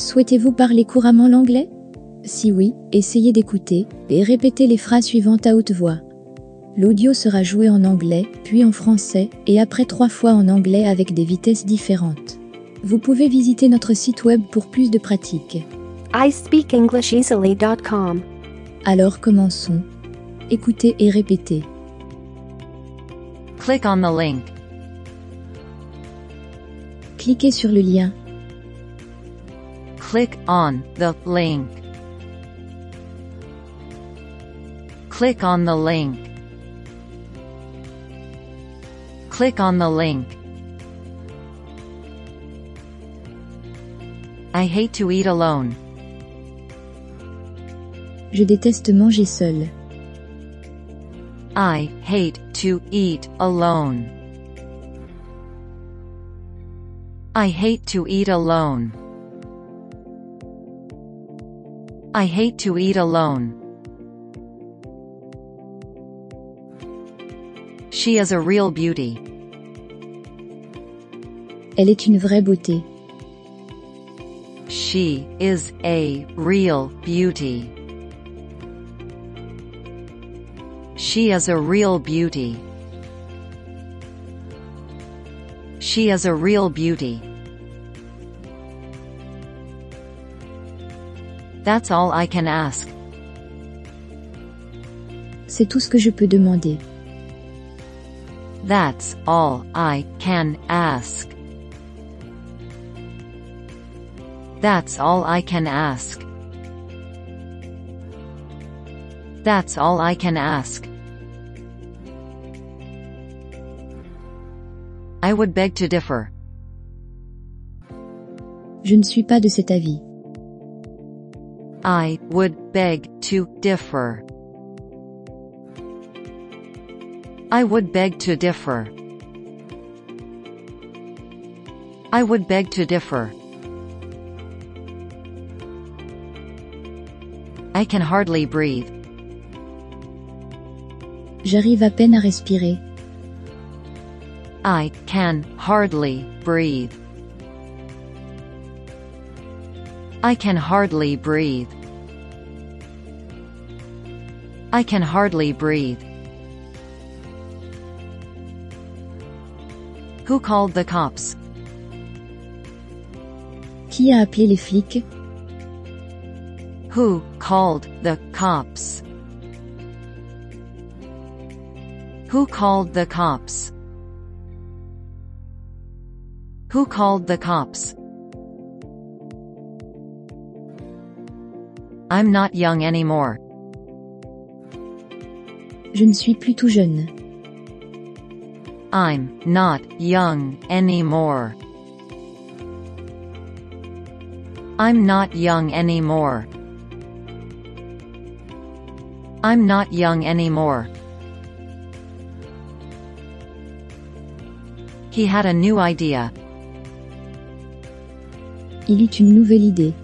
Souhaitez-vous parler couramment l'anglais? Si oui, essayez d'écouter et répétez les phrases suivantes à haute voix. L'audio sera joué en anglais, puis en français, et après trois fois en anglais avec des vitesses différentes. Vous pouvez visiter notre site web pour plus de pratiques. iSpeakEnglishEasily.com. Alors commençons. Écoutez et répétez. Click on the link. Cliquez sur le lien. Click on the link. Click on the link. Click on the link. I hate to eat alone. Je déteste manger seul. I hate to eat alone. I hate to eat alone. I hate to eat alone. She is a real beauty. Elle est une vraie beauté. She is a real beauty. She is a real beauty. She is a real beauty. That's all I can ask. C'est tout ce que je peux demander. That's all I can ask. That's all I can ask. That's all I can ask. I would beg to differ. Je ne suis pas de cet avis. I would beg to differ. I would beg to differ. I would beg to differ. I can hardly breathe. J'arrive à peine à respirer. I can hardly breathe. I can hardly breathe. I can hardly breathe. Who called the cops? Qui a appelé les flics Who called the cops? Who called the cops? Who called the cops? I'm not young anymore. Je ne suis plus tout jeune. I'm not young anymore. I'm not young anymore. I'm not young anymore. He had a new idea. Il eut une nouvelle idée.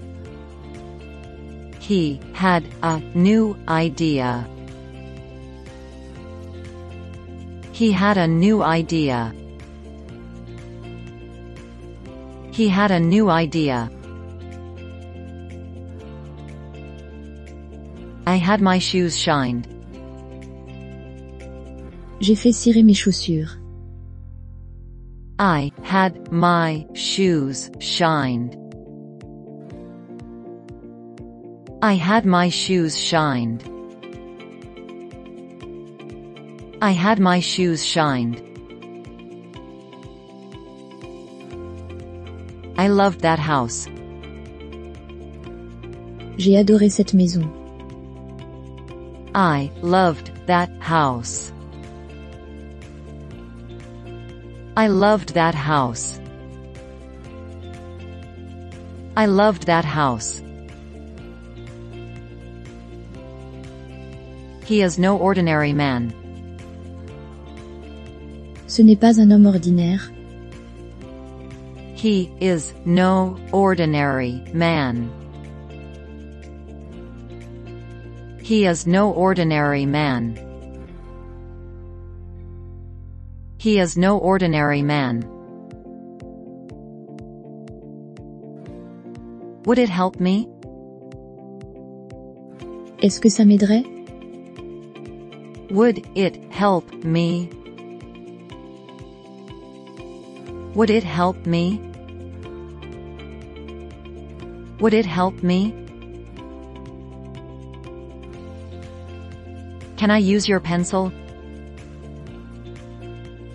He had a new idea. He had a new idea. He had a new idea. I had my shoes shined. J'ai fait cirer mes chaussures. I had my shoes shined. I had my shoes shined. I had my shoes shined. I loved that house. J'ai adoré cette maison. I loved that house. I loved that house. I loved that house. He is no ordinary man. Ce n'est pas un homme ordinaire. He is no ordinary man. He is no ordinary man. He is no ordinary man. Would it help me? Est-ce que ça m'aiderait Would it help me? Would it help me? Would it help me? Can I use your pencil?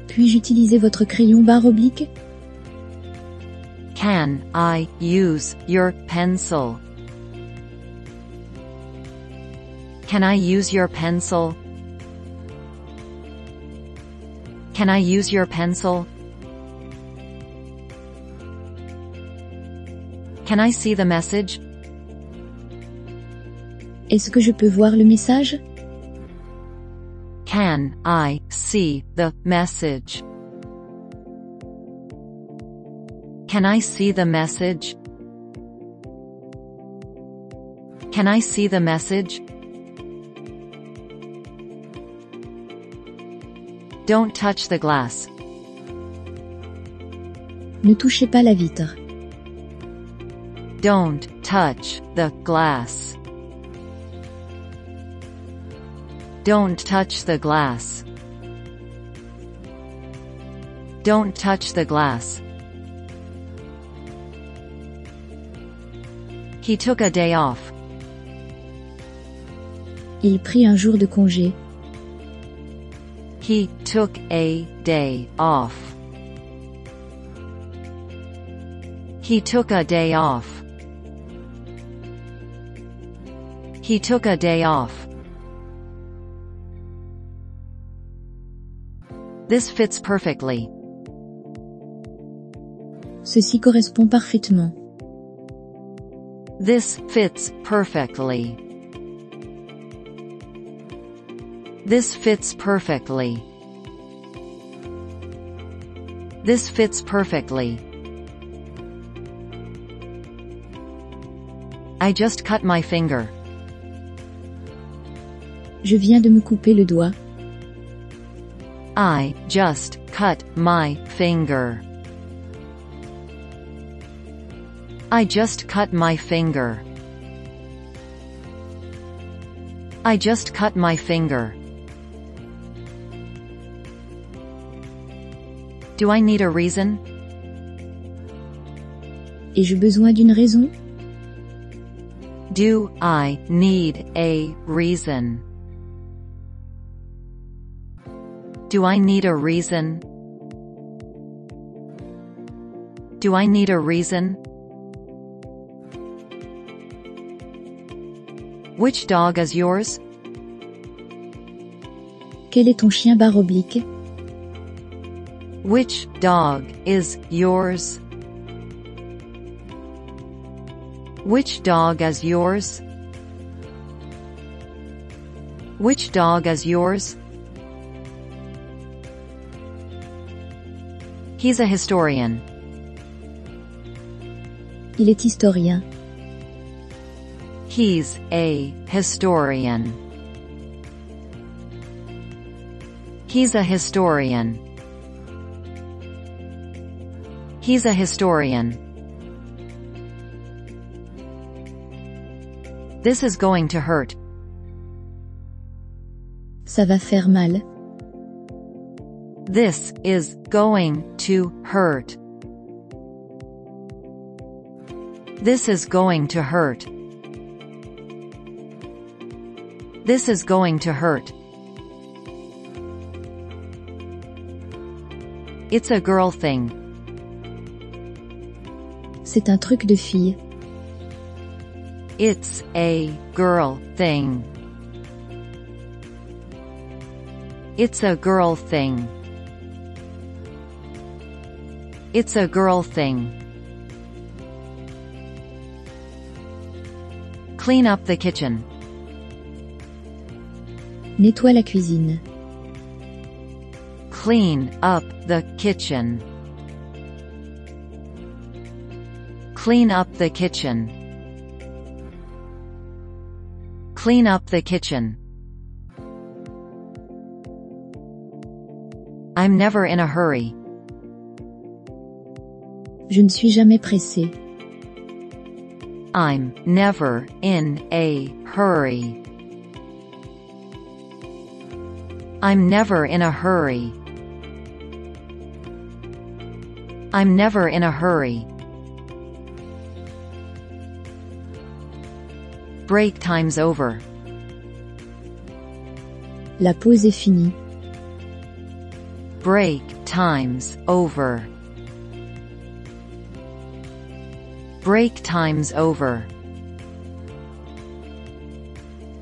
Puis-je utiliser votre crayon barre oblique Can I use your pencil? Can I use your pencil? Can I use your pencil? Can I see the message? Est-ce que je peux voir le message Can I see the message? Can I see the message? Can I see the message? Don't touch the glass. Ne touchez pas la vitre. Don't touch the glass. Don't touch the glass. Don't touch the glass. He took a day off. Il prit un jour de congé. He took a day off. He took a day off. He took a day off. This fits perfectly. Ceci correspond parfaitement. This fits perfectly. This fits perfectly. This fits perfectly. I just cut my finger. Je viens de me couper le doigt. I just cut my finger. I just cut my finger. I just cut my finger. Do I need a reason? Ai-je besoin d'une raison? Do I need a reason? Do I need a reason? Do I need a reason? Which dog is yours? Quel est ton chien barre oblique Which dog is yours? Which dog is yours? Which dog is yours? He's a historian. Il est historien. He's a historian. He's a historian. He's a historian. This is going to hurt. Ça va faire mal. This is going to hurt. This is going to hurt. This is going to hurt. It's a girl thing. C'est un truc de fille. It's a girl thing. It's a girl thing. It's a girl thing. Clean up the kitchen. Nettoie la cuisine. Clean up the kitchen. Clean up the kitchen. Clean up the kitchen. I'm never in a hurry. Je ne suis jamais pressé. I'm never in a hurry. I'm never in a hurry. I'm never in a hurry. Break time's over. La pause est finie. Break time's over. Break time's over.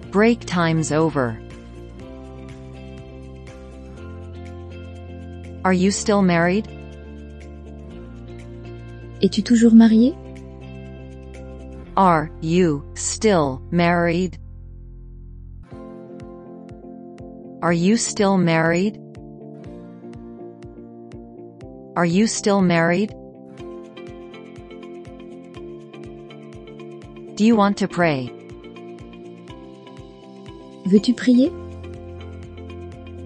Break time's over. Are you still married? Es-tu toujours marié Are you still married? Are you still married? Are you still married? Do you want to pray? Veux-tu prier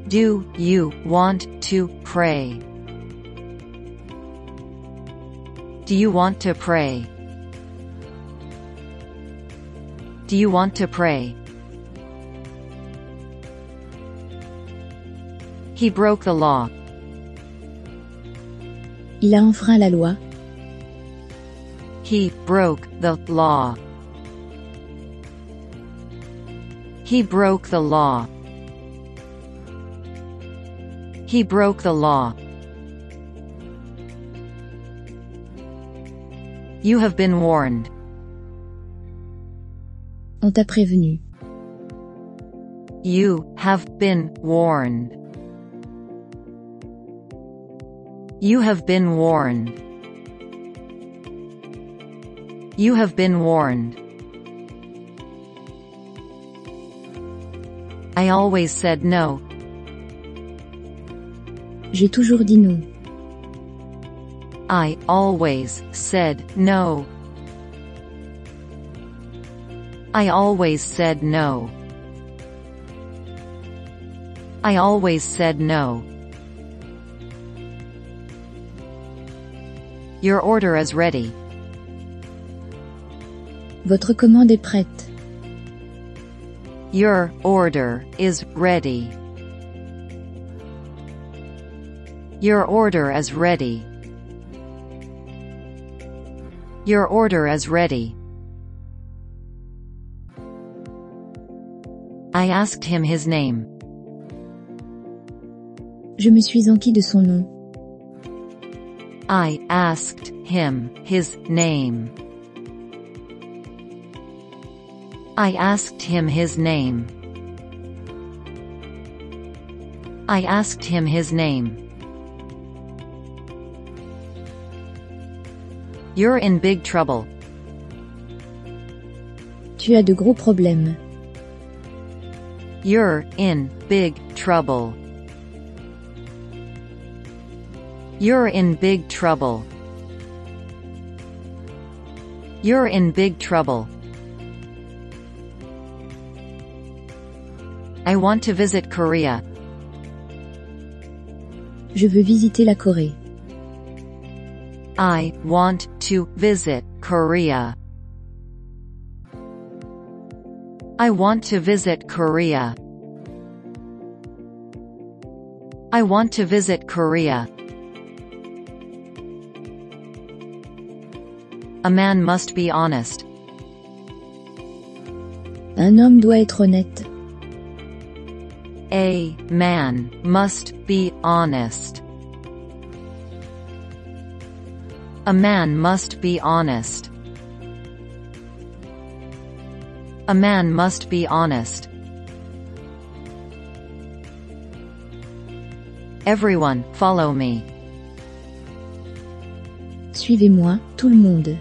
Do you want to pray? Do you want to pray? Do you want to pray? He broke the law. Il a enfreint la loi. He broke the law. He broke the law. He broke the law. You have been warned. On t'a prévenu. You have been warned. You have been warned. You have been warned. I always said no. J'ai toujours dit non. I always said no. I always said no. I always said no. Your order is ready. Votre commande est prête. Your order is ready. Your order is ready. Your order is ready. I asked him his name. Je me suis enquis de son nom. I asked him his name. I asked him his name. I asked him his name. You're in big trouble. Tu as de gros problèmes. You're in big trouble. You're in big trouble. You're in big trouble. I want to visit Korea. Je veux visiter la Corée. I want to visit Korea. I want to visit Korea. I want to visit Korea. A man must be honest. Un homme doit être honnête. A man must be honest. A man must be honest. A man must be honest. Everyone, follow me. Suivez-moi, tout le monde.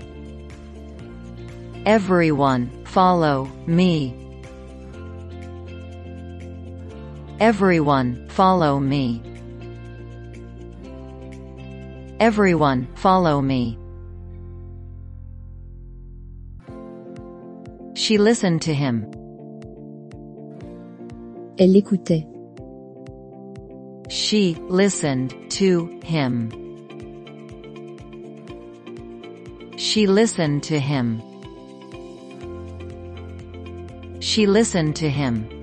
Everyone, follow me. Everyone, follow me. Everyone, follow me. She listened to him. Elle l'écoutait. She listened to him. She listened to him. She listened to him.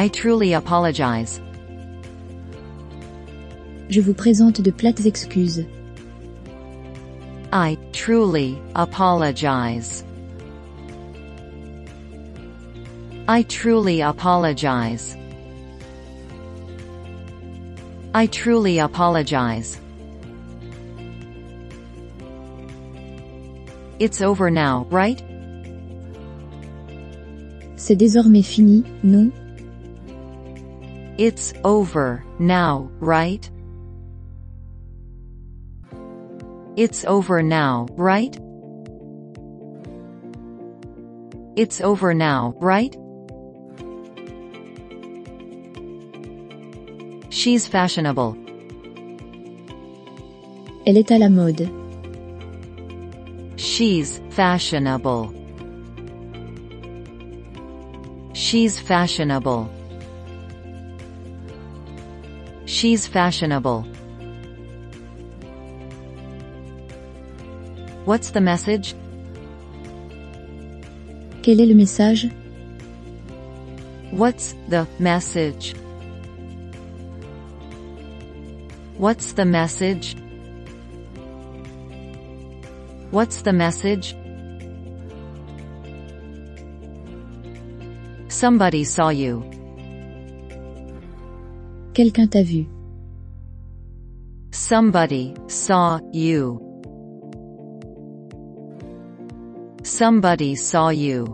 I truly apologize. Je vous présente de plates excuses. I truly apologize. I truly apologize. I truly apologize. It's over now, right? C'est désormais fini, non It's over now, right? It's over now, right? It's over now, right? She's fashionable. Elle est à la mode. She's fashionable. She's fashionable. She's fashionable. What's the message? Quel est le message What's the message? What's the message? What's the message? Somebody saw you. Quelqu'un t'a vu. Somebody saw you. Somebody saw you.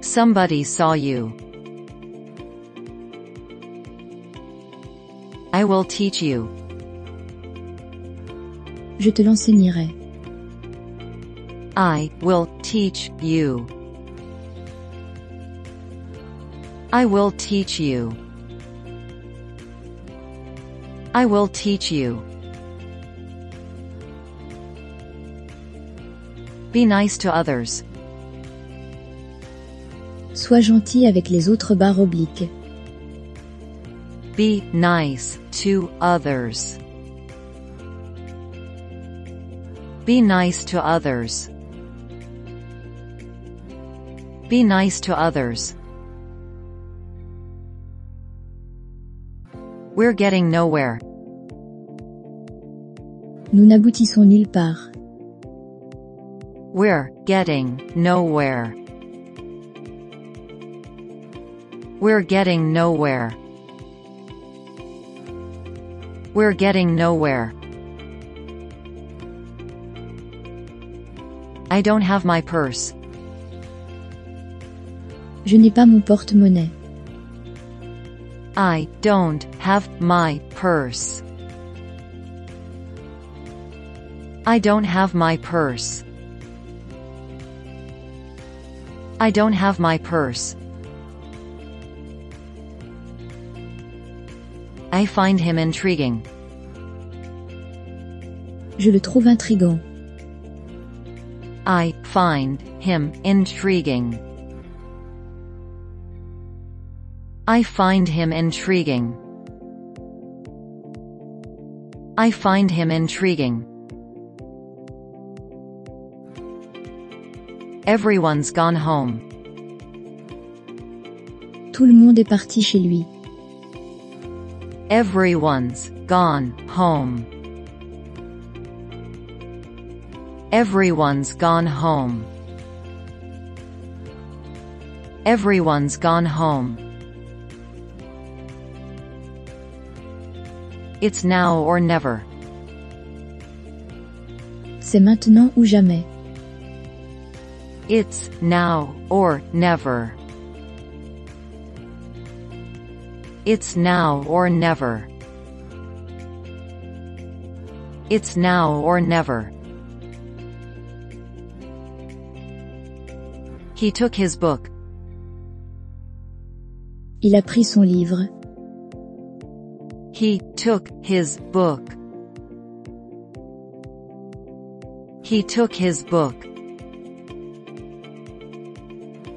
Somebody saw you. I will teach you. Je te l'enseignerai. I will teach you. I will teach you. I will teach you. Be nice to others. Sois gentil avec les autres barres obliques. Be nice to others. Be nice to others. Be nice to others. We're getting nowhere. Nous n'aboutissons nulle part. We're getting nowhere. We're getting nowhere. We're getting nowhere. I don't have my purse. Je n'ai pas mon porte-monnaie. I don't have my purse. I don't have my purse. I don't have my purse. I find him intriguing. Je le trouve intrigant. I find him intriguing. I find him intriguing. I find him intriguing. Everyone's gone home. Tout le monde est parti chez lui. Everyone's gone home. Everyone's gone home. Everyone's gone home. It's now or never. C'est maintenant ou jamais. It's now or never. It's now or never. It's now or never. He took his book. Il a pris son livre. He took his book. He took his book.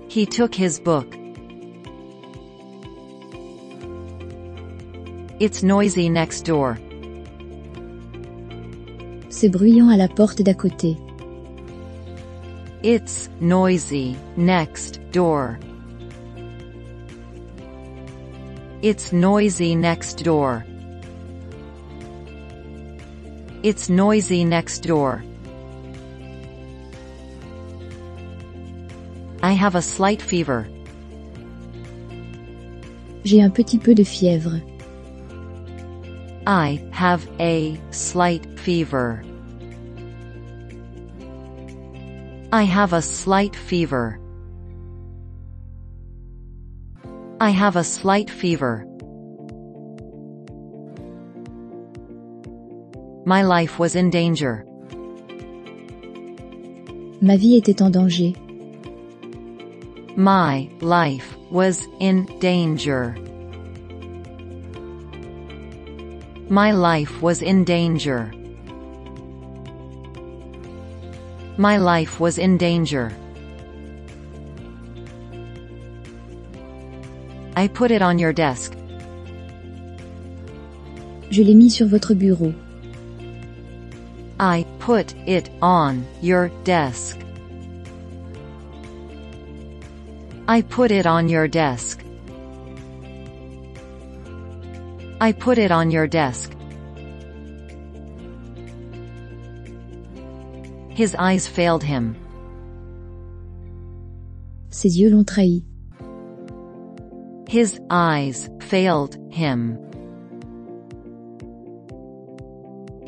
He took his book. It's noisy next door. C'est bruyant à la porte d'à côté. It's noisy next door. It's noisy next door. It's noisy next door. I have a slight fever. J'ai un petit peu de fièvre. I have a slight fever. I have a slight fever. I have a slight fever. My life was in danger. Ma vie était en danger. My life was in danger. My life was in danger. My life was in danger. I put it on your desk. Je l'ai mis sur votre bureau. Put it on your desk. I put it on your desk. I put it on your desk. His eyes failed him. Ses yeux l'ont trahi. His eyes failed him.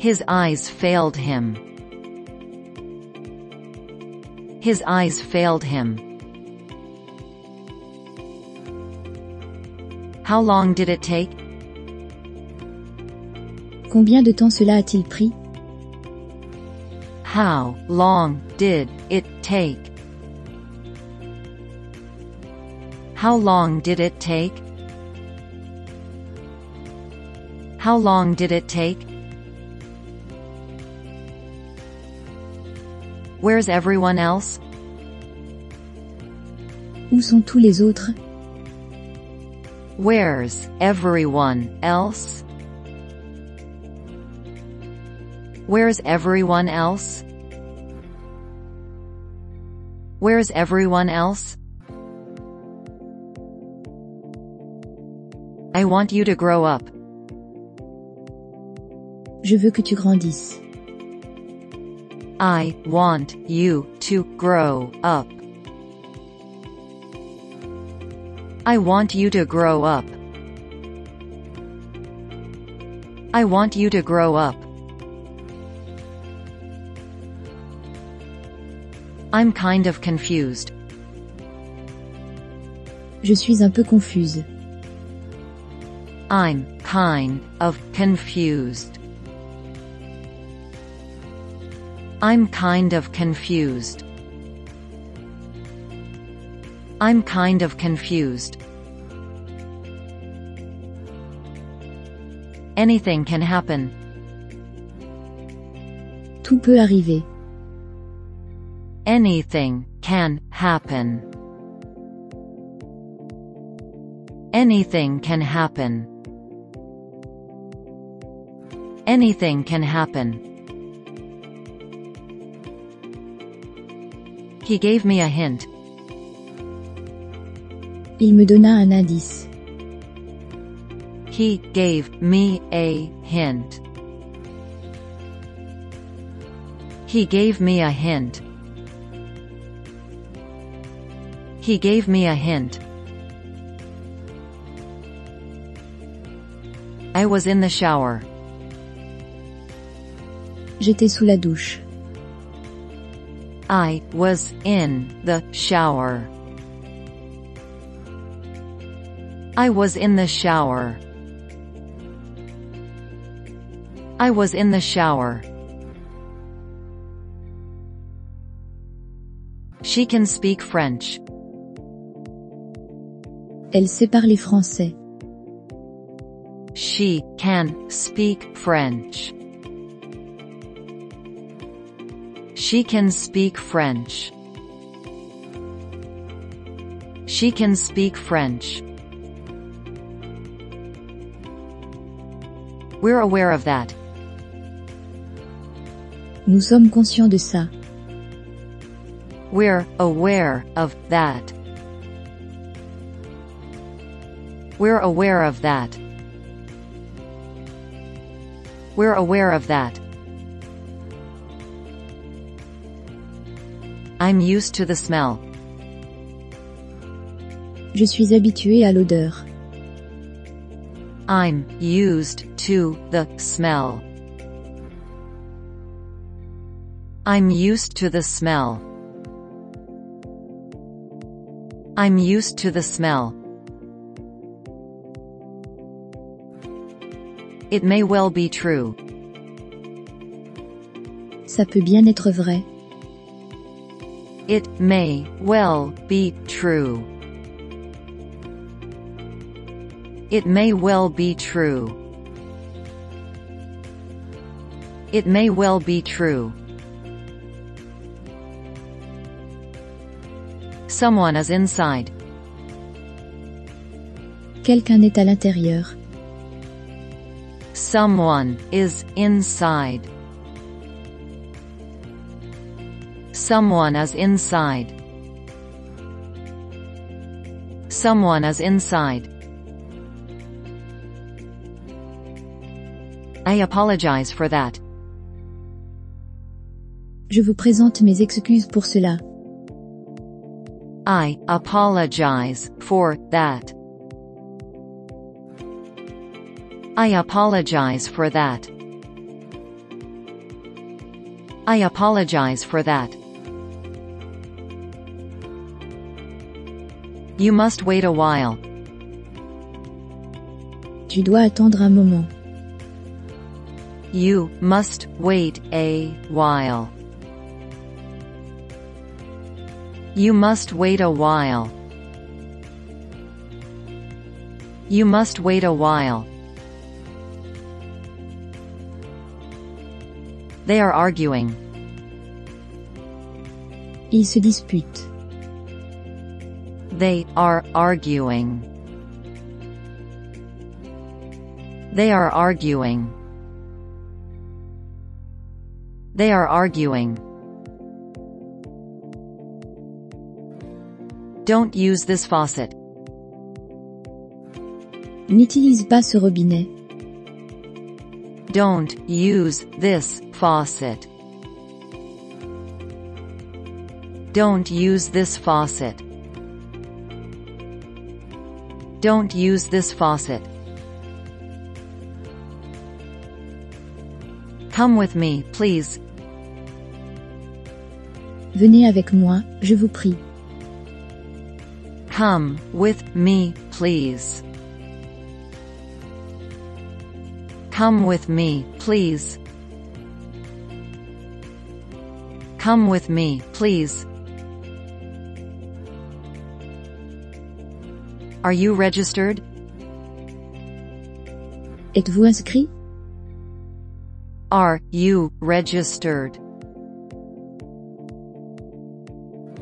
His eyes failed him. His eyes failed him. How long did it take? Combien de temps cela a-t-il pris How long did it take? How long did it take? How long did it take? Where's everyone else? Où sont tous les autres Where's everyone else? Where's everyone else? Where's everyone else? I want you to grow up. Je veux que tu grandisses. I want you to grow up. I want you to grow up. I want you to grow up. I'm kind of confused. Je suis un peu confuse. I'm kind of confused. I'm kind of confused. I'm kind of confused. Anything can happen. Tout peut arriver. Anything can happen. Anything can happen. Anything can happen. He gave me a hint. Il me donna un indice. He gave me a hint. He gave me a hint. He gave me a hint. I was in the shower. J'étais sous la douche. I was in the shower. I was in the shower. I was in the shower. She can speak French. Elle sait parler français. She can speak French. She can speak French. She can speak French. We're aware of that. Nous sommes conscients de ça. We're aware of that. We're aware of that. We're aware of that. I'm used to the smell. Je suis habitué à l'odeur. I'm used to the smell. I'm used to the smell. I'm used to the smell. It may well be true. Ça peut bien être vrai. It may well be true. It may well be true. It may well be true. Someone is inside. Quelqu'un est à l'intérieur. Someone is inside. Someone is inside. Someone is inside. I apologize for that. Je vous présente mes excuses pour cela. I apologize for that. I apologize for that. I apologize for that. You must wait a while. Tu dois attendre un moment. You must wait a while. You must wait a while. You must wait a while. They are arguing. Ils se disputent. They are arguing. They are arguing. They are arguing. Don't use this faucet. N'utilise pas ce robinet. Don't use this faucet. Don't use this faucet. Don't use this faucet. Come with me, please. Venez avec moi, je vous prie. Come with me, please. Come with me, please. Come with me, please. Are you registered? Êtes-vous inscrit Are you registered?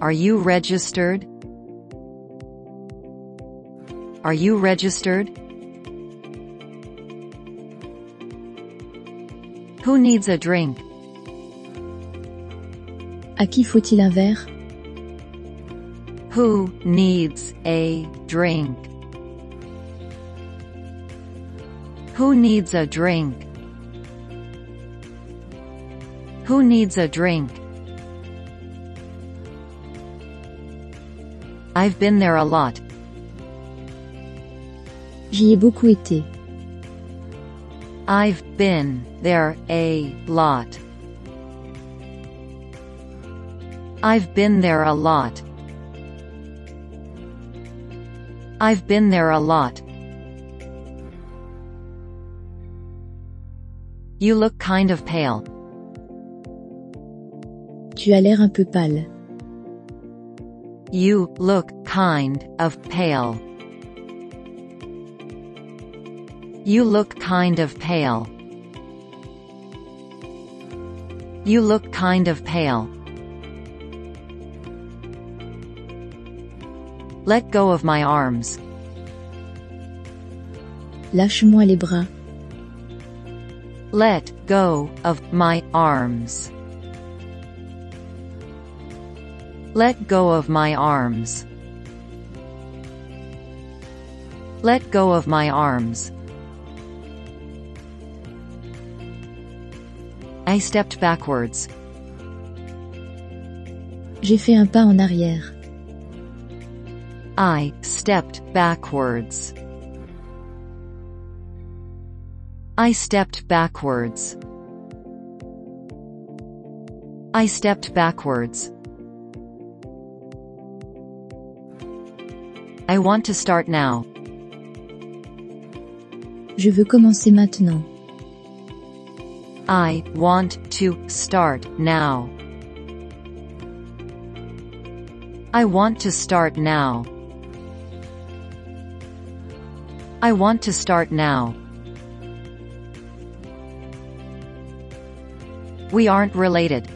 Are you registered? Are you registered? Who needs a drink? À qui faut-il un verre Who needs a drink? Who needs a drink? Who needs a drink? I've been there a lot. J'y ai beaucoup été. I've been there a lot. I've been there a lot. I've been there a lot. You look kind of pale. Tu as l'air un peu pâle. You look kind of pale. You look kind of pale. You look kind of pale. Let go of my arms. Lâche-moi les bras. Let go of my arms. Let go of my arms. Let go of my arms. I stepped backwards. J'ai fait un pas en arrière. I stepped backwards. I stepped backwards. I stepped backwards. I want to start now. Je veux commencer maintenant. I want to start now. I want to start now. I want to start now. We aren't related.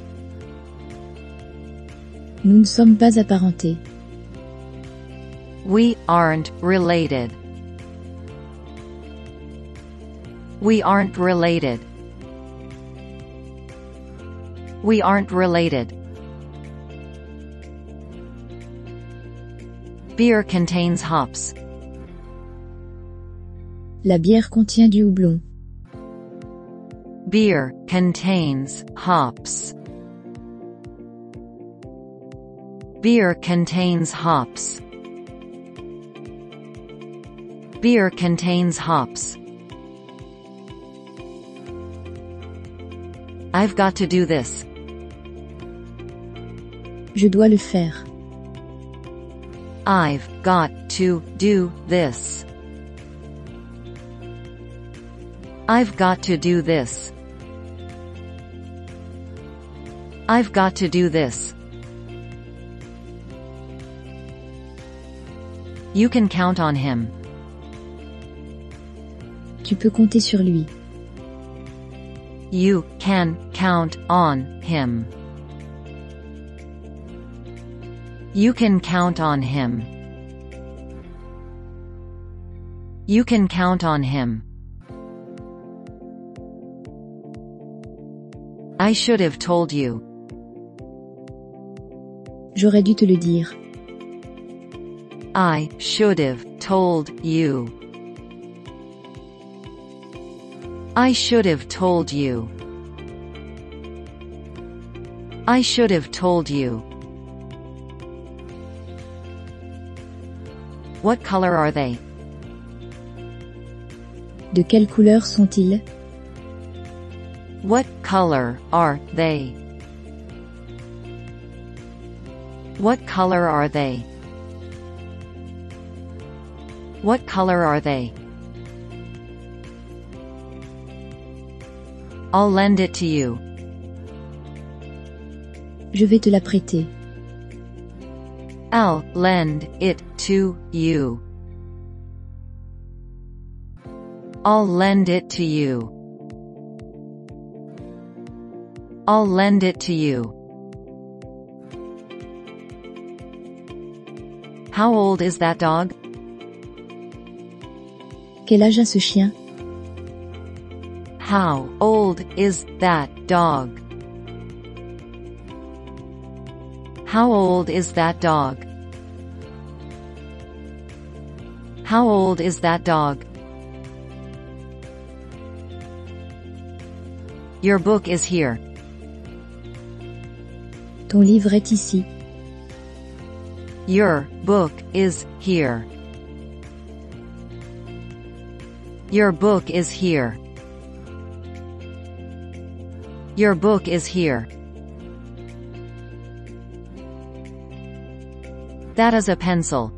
Nous ne sommes pas apparentés. We aren't related. We aren't related. We aren't related. Beer contains hops. La bière contient du houblon. Beer contains hops. Beer contains hops. Beer contains hops. I've got to do this. Je dois le faire. I've got to do this. I've got to do this. I've got to do this. You can count on him. Tu peux compter sur lui. You can count on him. You can count on him. You can count on him. I should have told you. J'aurais dû te le dire. I should have told you. I should have told you. I should have told you. What color are they? De quelle couleur sont-ils What color are they? What color are they? What color are they? I'll lend it to you. Je vais te la prêter. I'll lend it to you. I'll lend it to you. I'll lend it to you. How old is that dog? Quel âge a ce chien How old is that dog? How old is that dog? How old is that dog? Your book is here. Ton livre est ici. Your book is here. Your book is here. Your book is here. That is a pencil.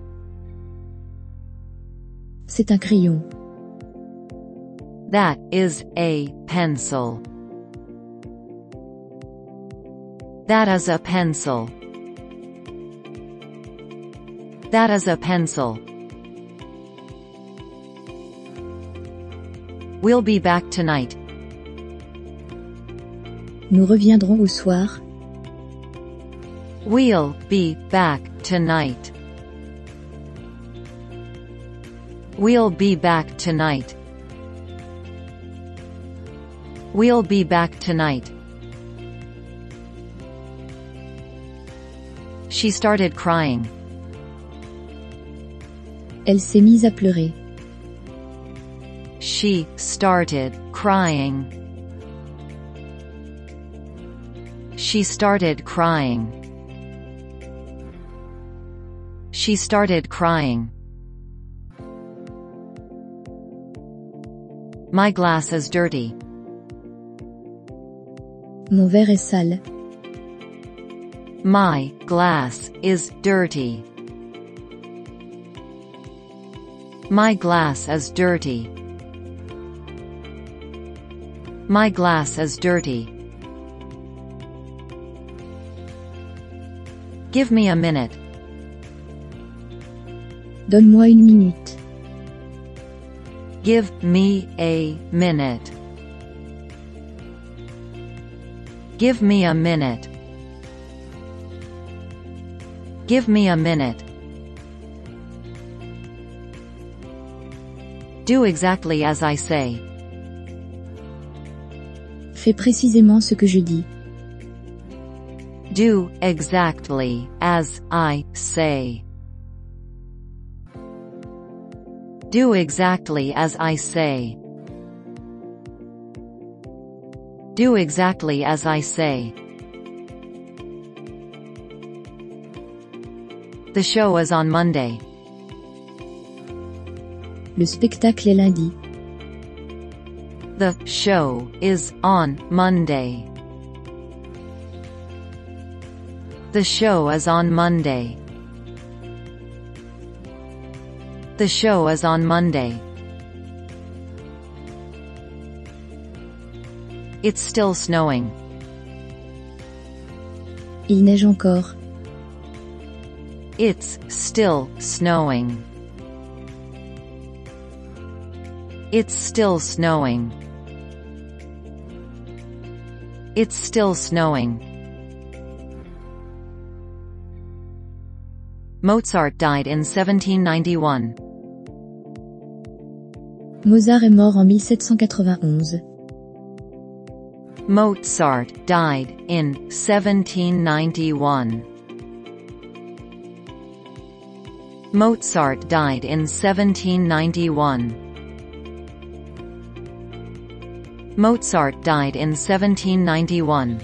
C'est un crayon. That is a pencil. That is a pencil. That is a pencil. We'll be back tonight. Nous reviendrons au soir. We'll be back tonight. We'll be back tonight. We'll be back tonight. She started crying. Elle s'est mise à pleurer. She started crying. She started crying. She started crying. My glass is dirty. Mon verre est sale. My glass is dirty. My glass is dirty. My glass is dirty. Give me a minute. Donne-moi une minute. Give me a minute. Give me a minute. Give me a minute. Do exactly as I say. Fais précisément ce que je dis. Do exactly as I say. Do exactly as I say. Do exactly as I say. The show is on Monday. Le spectacle est lundi. The show is on Monday. The show is on Monday. The show is on Monday. It's still snowing. Il neige encore. It's still snowing. It's still snowing. It's still snowing. Mozart died in 1791. Mozart est mort en 1791. Mozart died in 1791. Mozart died in 1791. Mozart died in 1791.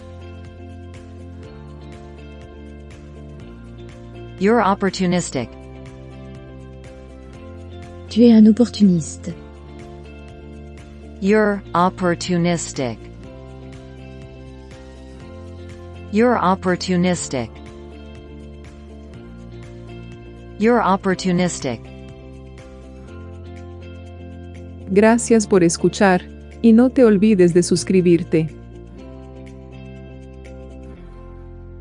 You're opportunistic. Tu es un opportuniste. You're opportunistic. You're opportunistic. You're opportunistic. Gracias por escuchar, y no te olvides de suscribirte.